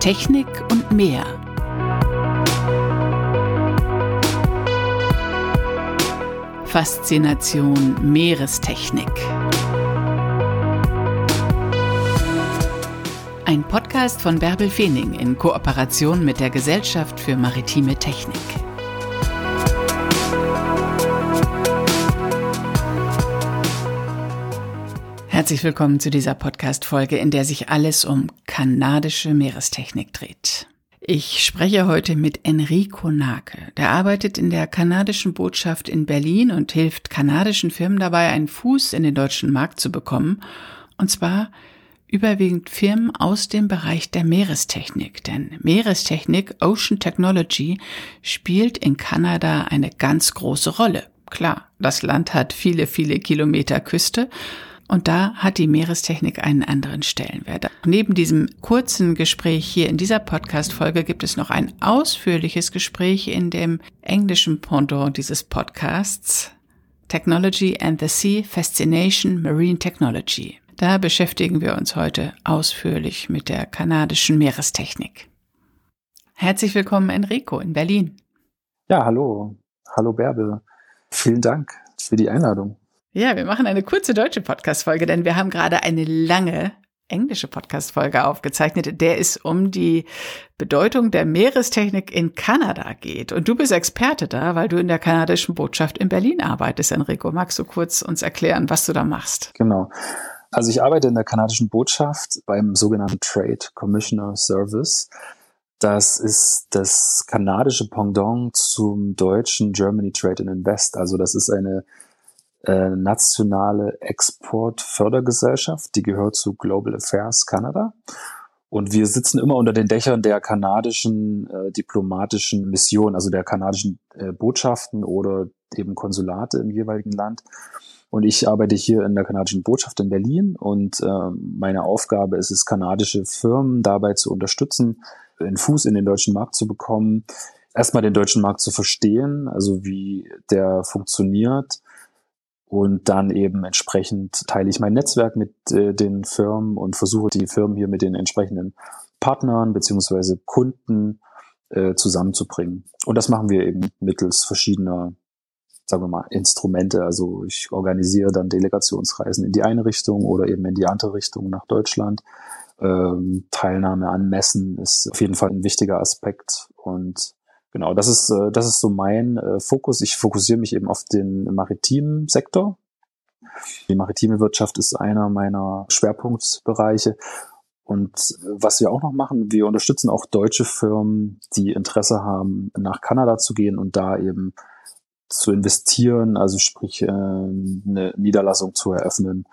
Technik und mehr. Faszination Meerestechnik. Ein Podcast von Bärbel Feening in Kooperation mit der Gesellschaft für maritime Technik. Herzlich willkommen zu dieser Podcast-Folge, in der sich alles um kanadische Meerestechnik dreht. Ich spreche heute mit Enrico Nake. Der arbeitet in der kanadischen Botschaft in Berlin und hilft kanadischen Firmen dabei, einen Fuß in den deutschen Markt zu bekommen. Und zwar überwiegend Firmen aus dem Bereich der Meerestechnik. Denn Meerestechnik, Ocean Technology, spielt in Kanada eine ganz große Rolle. Klar, das Land hat viele, viele Kilometer Küste und da hat die Meerestechnik einen anderen Stellenwert. Neben diesem kurzen Gespräch hier in dieser Podcast-Folge gibt es noch ein ausführliches Gespräch in dem englischen Pendant dieses Podcasts Technology and the Sea Fascination Marine Technology. Da beschäftigen wir uns heute ausführlich mit der kanadischen Meerestechnik. Herzlich willkommen, Enrico, in Berlin. Ja, hallo. Hallo, Bärbel. Vielen Dank für die Einladung. Ja, wir machen eine kurze deutsche Podcast-Folge, denn wir haben gerade eine lange englische Podcast-Folge aufgezeichnet, der es um die Bedeutung der Meerestechnik in Kanada geht. Und du bist Experte da, weil du in der kanadischen Botschaft in Berlin arbeitest, Enrico. Magst du kurz uns erklären, was du da machst? Genau. Also ich arbeite in der kanadischen Botschaft beim sogenannten Trade Commissioner Service. Das ist das kanadische Pendant zum deutschen Germany Trade and Invest. Also das ist eine äh, nationale Exportfördergesellschaft, die gehört zu Global Affairs Canada. Und wir sitzen immer unter den Dächern der kanadischen äh, diplomatischen Mission, also der kanadischen äh, Botschaften oder eben Konsulate im jeweiligen Land. Und ich arbeite hier in der kanadischen Botschaft in Berlin und äh, meine Aufgabe ist es, kanadische Firmen dabei zu unterstützen, einen Fuß in den deutschen Markt zu bekommen, erstmal den deutschen Markt zu verstehen, also wie der funktioniert, und dann eben entsprechend teile ich mein Netzwerk mit äh, den Firmen und versuche die Firmen hier mit den entsprechenden Partnern beziehungsweise Kunden äh, zusammenzubringen. Und das machen wir eben mittels verschiedener, sagen wir mal, Instrumente. Also ich organisiere dann Delegationsreisen in die eine Richtung oder eben in die andere Richtung nach Deutschland. Ähm, Teilnahme an Messen ist auf jeden Fall ein wichtiger Aspekt und Genau, das ist, äh, das ist so mein äh, Fokus. Ich fokussiere mich eben auf den maritimen Sektor. Die maritime Wirtschaft ist einer meiner Schwerpunktbereiche. Und äh, was wir auch noch machen, wir unterstützen auch deutsche Firmen, die Interesse haben, nach Kanada zu gehen und da eben zu investieren, also sprich eine Niederlassung zu eröffnen.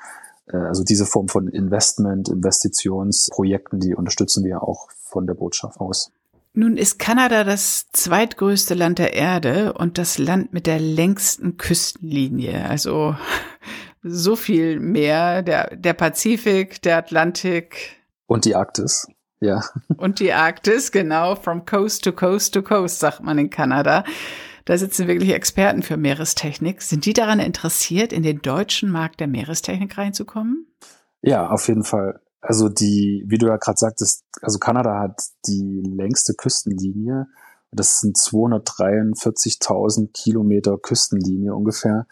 Also diese Form von Investment, Investitionsprojekten, die unterstützen wir auch von der Botschaft aus. Nun ist Kanada das zweitgrößte Land der Erde und das Land mit der längsten Küstenlinie. Also so viel mehr. Der, der Pazifik, der Atlantik. Und die Arktis, ja. Und die Arktis, genau. From coast to coast to coast, sagt man in Kanada. Da sitzen wirklich Experten für Meerestechnik. Sind die daran interessiert, in den deutschen Markt der Meerestechnik reinzukommen? Ja, auf jeden Fall. Also die, wie du ja gerade sagtest, also Kanada hat die längste Küstenlinie. Das sind 243.000 Kilometer Küstenlinie ungefähr.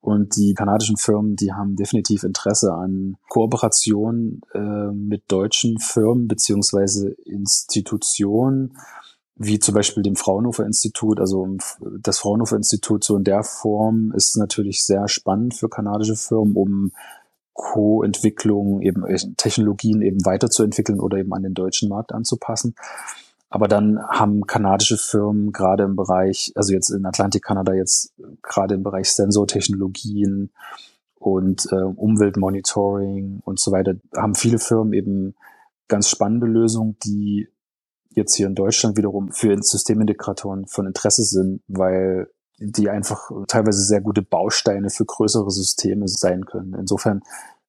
Und die kanadischen Firmen, die haben definitiv Interesse an Kooperation äh, mit deutschen Firmen beziehungsweise Institutionen, wie zum Beispiel dem Fraunhofer Institut. Also das Fraunhofer Institut so in der Form ist natürlich sehr spannend für kanadische Firmen, um Co-Entwicklung, eben äh, Technologien eben weiterzuentwickeln oder eben an den deutschen Markt anzupassen. Aber dann haben kanadische Firmen gerade im Bereich, also jetzt in Atlantik Kanada jetzt gerade im Bereich Sensortechnologien und äh, Umweltmonitoring und so weiter, haben viele Firmen eben ganz spannende Lösungen, die jetzt hier in Deutschland wiederum für Systemintegratoren von Interesse sind, weil die einfach teilweise sehr gute Bausteine für größere Systeme sein können. Insofern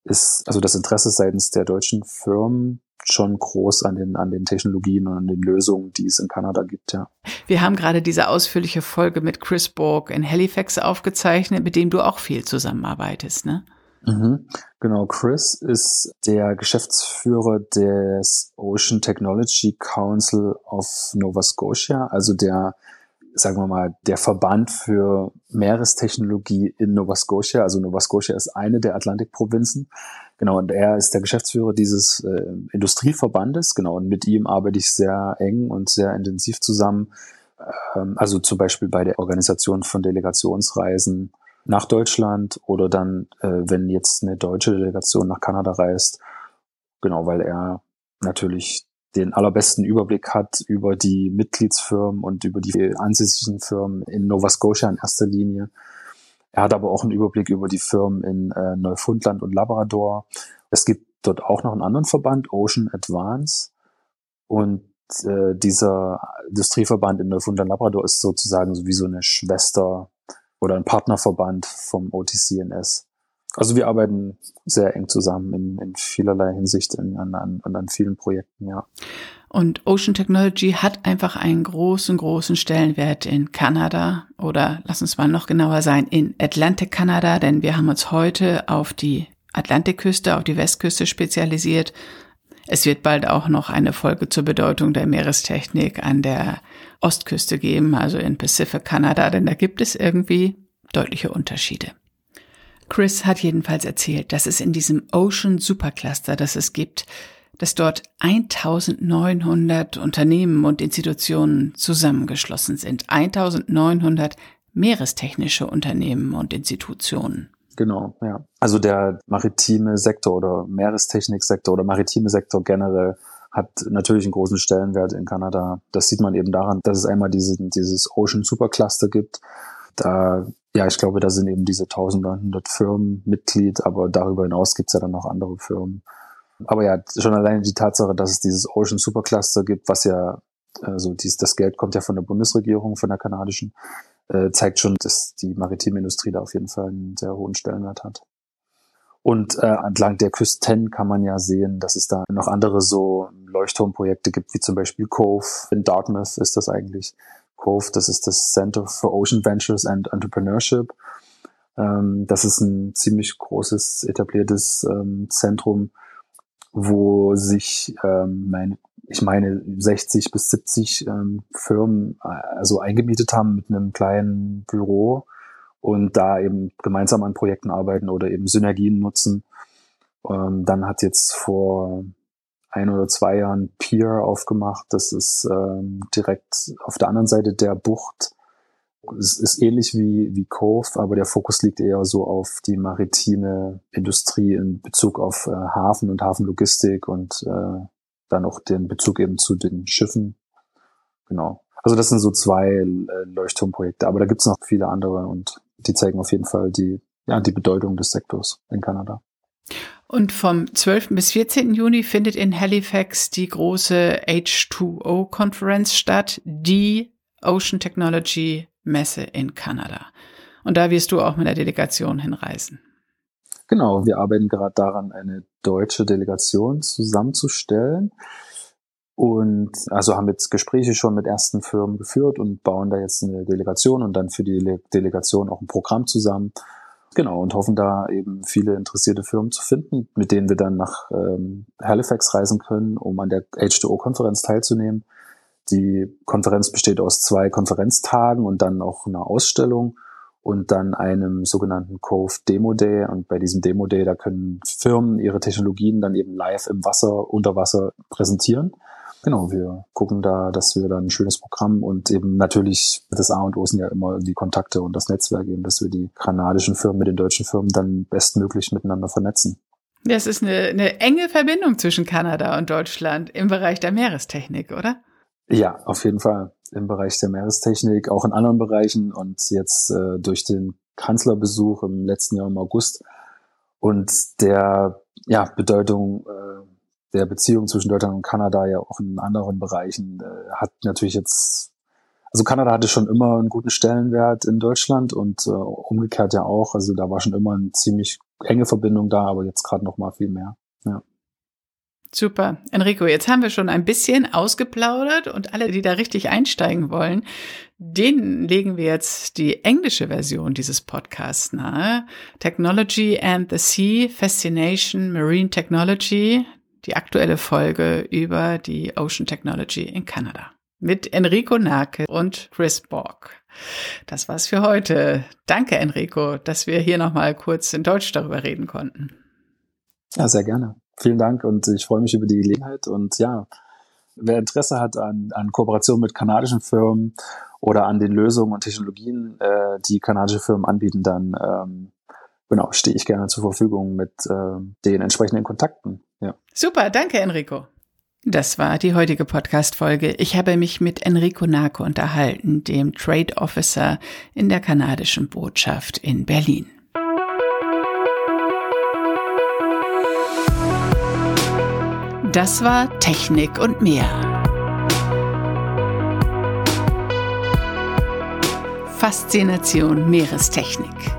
ist also das Interesse seitens der deutschen Firmen schon groß an den, an den Technologien und an den Lösungen, die es in Kanada gibt, ja. Wir haben gerade diese ausführliche Folge mit Chris Borg in Halifax aufgezeichnet, mit dem du auch viel zusammenarbeitest, ne? Mhm. Genau, Chris ist der Geschäftsführer des Ocean Technology Council of Nova Scotia, also der, sagen wir mal, der Verband für Meerestechnologie in Nova Scotia. Also Nova Scotia ist eine der Atlantikprovinzen. Genau, und er ist der Geschäftsführer dieses äh, Industrieverbandes. Genau, und mit ihm arbeite ich sehr eng und sehr intensiv zusammen. Ähm, also zum Beispiel bei der Organisation von Delegationsreisen nach Deutschland oder dann, äh, wenn jetzt eine deutsche Delegation nach Kanada reist, genau, weil er natürlich den allerbesten Überblick hat über die Mitgliedsfirmen und über die ansässigen Firmen in Nova Scotia in erster Linie. Er hat aber auch einen Überblick über die Firmen in äh, Neufundland und Labrador. Es gibt dort auch noch einen anderen Verband, Ocean Advance. Und äh, dieser Industrieverband in Neufundland Labrador ist sozusagen so wie so eine Schwester oder ein Partnerverband vom OTCNS. Also wir arbeiten sehr eng zusammen in, in vielerlei Hinsicht in, an, an, an vielen Projekten, ja. Und Ocean Technology hat einfach einen großen, großen Stellenwert in Kanada oder lass uns mal noch genauer sein, in Atlantic Kanada, denn wir haben uns heute auf die Atlantikküste, auf die Westküste spezialisiert. Es wird bald auch noch eine Folge zur Bedeutung der Meerestechnik an der Ostküste geben, also in Pacific Kanada, denn da gibt es irgendwie deutliche Unterschiede. Chris hat jedenfalls erzählt, dass es in diesem Ocean Supercluster, das es gibt, dass dort 1900 Unternehmen und Institutionen zusammengeschlossen sind. 1900 meerestechnische Unternehmen und Institutionen. Genau, ja. Also der maritime Sektor oder Meerestechniksektor oder maritime Sektor generell hat natürlich einen großen Stellenwert in Kanada. Das sieht man eben daran, dass es einmal diese, dieses Ocean Supercluster gibt. Da, ja, ich glaube, da sind eben diese 1900 Firmen Mitglied, aber darüber hinaus gibt es ja dann noch andere Firmen. Aber ja, schon alleine die Tatsache, dass es dieses Ocean Supercluster gibt, was ja, also dies, das Geld kommt ja von der Bundesregierung, von der kanadischen, äh, zeigt schon, dass die maritime Industrie da auf jeden Fall einen sehr hohen Stellenwert hat. Und äh, entlang der Küsten kann man ja sehen, dass es da noch andere so Leuchtturmprojekte gibt, wie zum Beispiel Cove. In Dartmouth ist das eigentlich. Cove, das ist das Center for Ocean Ventures and Entrepreneurship. Ähm, das ist ein ziemlich großes, etabliertes ähm, Zentrum, wo sich, ähm, meine, ich meine, 60 bis 70 ähm, Firmen äh, also eingemietet haben mit einem kleinen Büro und da eben gemeinsam an Projekten arbeiten oder eben Synergien nutzen. Ähm, dann hat jetzt vor ein oder zwei Jahren Pier aufgemacht. Das ist ähm, direkt auf der anderen Seite der Bucht. Es ist ähnlich wie, wie Cove, aber der Fokus liegt eher so auf die maritime Industrie in Bezug auf äh, Hafen und Hafenlogistik und äh, dann auch den Bezug eben zu den Schiffen. Genau. Also das sind so zwei äh, Leuchtturmprojekte, aber da gibt's noch viele andere und die zeigen auf jeden Fall die, ja, die Bedeutung des Sektors in Kanada. Und vom 12. bis 14. Juni findet in Halifax die große H2O-Konferenz statt, die Ocean Technology Messe in Kanada. Und da wirst du auch mit der Delegation hinreisen. Genau, wir arbeiten gerade daran, eine deutsche Delegation zusammenzustellen. Und also haben jetzt Gespräche schon mit ersten Firmen geführt und bauen da jetzt eine Delegation und dann für die Delegation auch ein Programm zusammen. Genau, und hoffen da eben viele interessierte Firmen zu finden, mit denen wir dann nach ähm, Halifax reisen können, um an der H2O-Konferenz teilzunehmen. Die Konferenz besteht aus zwei Konferenztagen und dann auch einer Ausstellung und dann einem sogenannten Cove Demo Day. Und bei diesem Demo Day, da können Firmen ihre Technologien dann eben live im Wasser, unter Wasser präsentieren. Genau, wir gucken da, dass wir dann ein schönes Programm und eben natürlich das A und O sind ja immer die Kontakte und das Netzwerk eben, dass wir die kanadischen Firmen mit den deutschen Firmen dann bestmöglich miteinander vernetzen. Das ist eine, eine enge Verbindung zwischen Kanada und Deutschland im Bereich der Meerestechnik, oder? Ja, auf jeden Fall im Bereich der Meerestechnik, auch in anderen Bereichen und jetzt äh, durch den Kanzlerbesuch im letzten Jahr im August und der ja, Bedeutung äh, der Beziehung zwischen Deutschland und Kanada ja auch in anderen Bereichen äh, hat natürlich jetzt, also Kanada hatte schon immer einen guten Stellenwert in Deutschland und äh, umgekehrt ja auch. Also da war schon immer eine ziemlich enge Verbindung da, aber jetzt gerade noch mal viel mehr. Ja. Super. Enrico, jetzt haben wir schon ein bisschen ausgeplaudert und alle, die da richtig einsteigen wollen, denen legen wir jetzt die englische Version dieses Podcasts nahe. Technology and the Sea, Fascination, Marine Technology, die aktuelle Folge über die Ocean Technology in Kanada. Mit Enrico Nake und Chris Borg. Das war's für heute. Danke, Enrico, dass wir hier nochmal kurz in Deutsch darüber reden konnten. Ja, sehr gerne. Vielen Dank und ich freue mich über die Gelegenheit und ja, wer Interesse hat an, an Kooperation mit kanadischen Firmen oder an den Lösungen und Technologien, äh, die kanadische Firmen anbieten, dann ähm, genau stehe ich gerne zur Verfügung mit äh, den entsprechenden Kontakten. Ja. Super, danke Enrico. Das war die heutige Podcast-Folge. Ich habe mich mit Enrico Nake unterhalten, dem Trade Officer in der kanadischen Botschaft in Berlin. Das war Technik und mehr. Faszination Meerestechnik.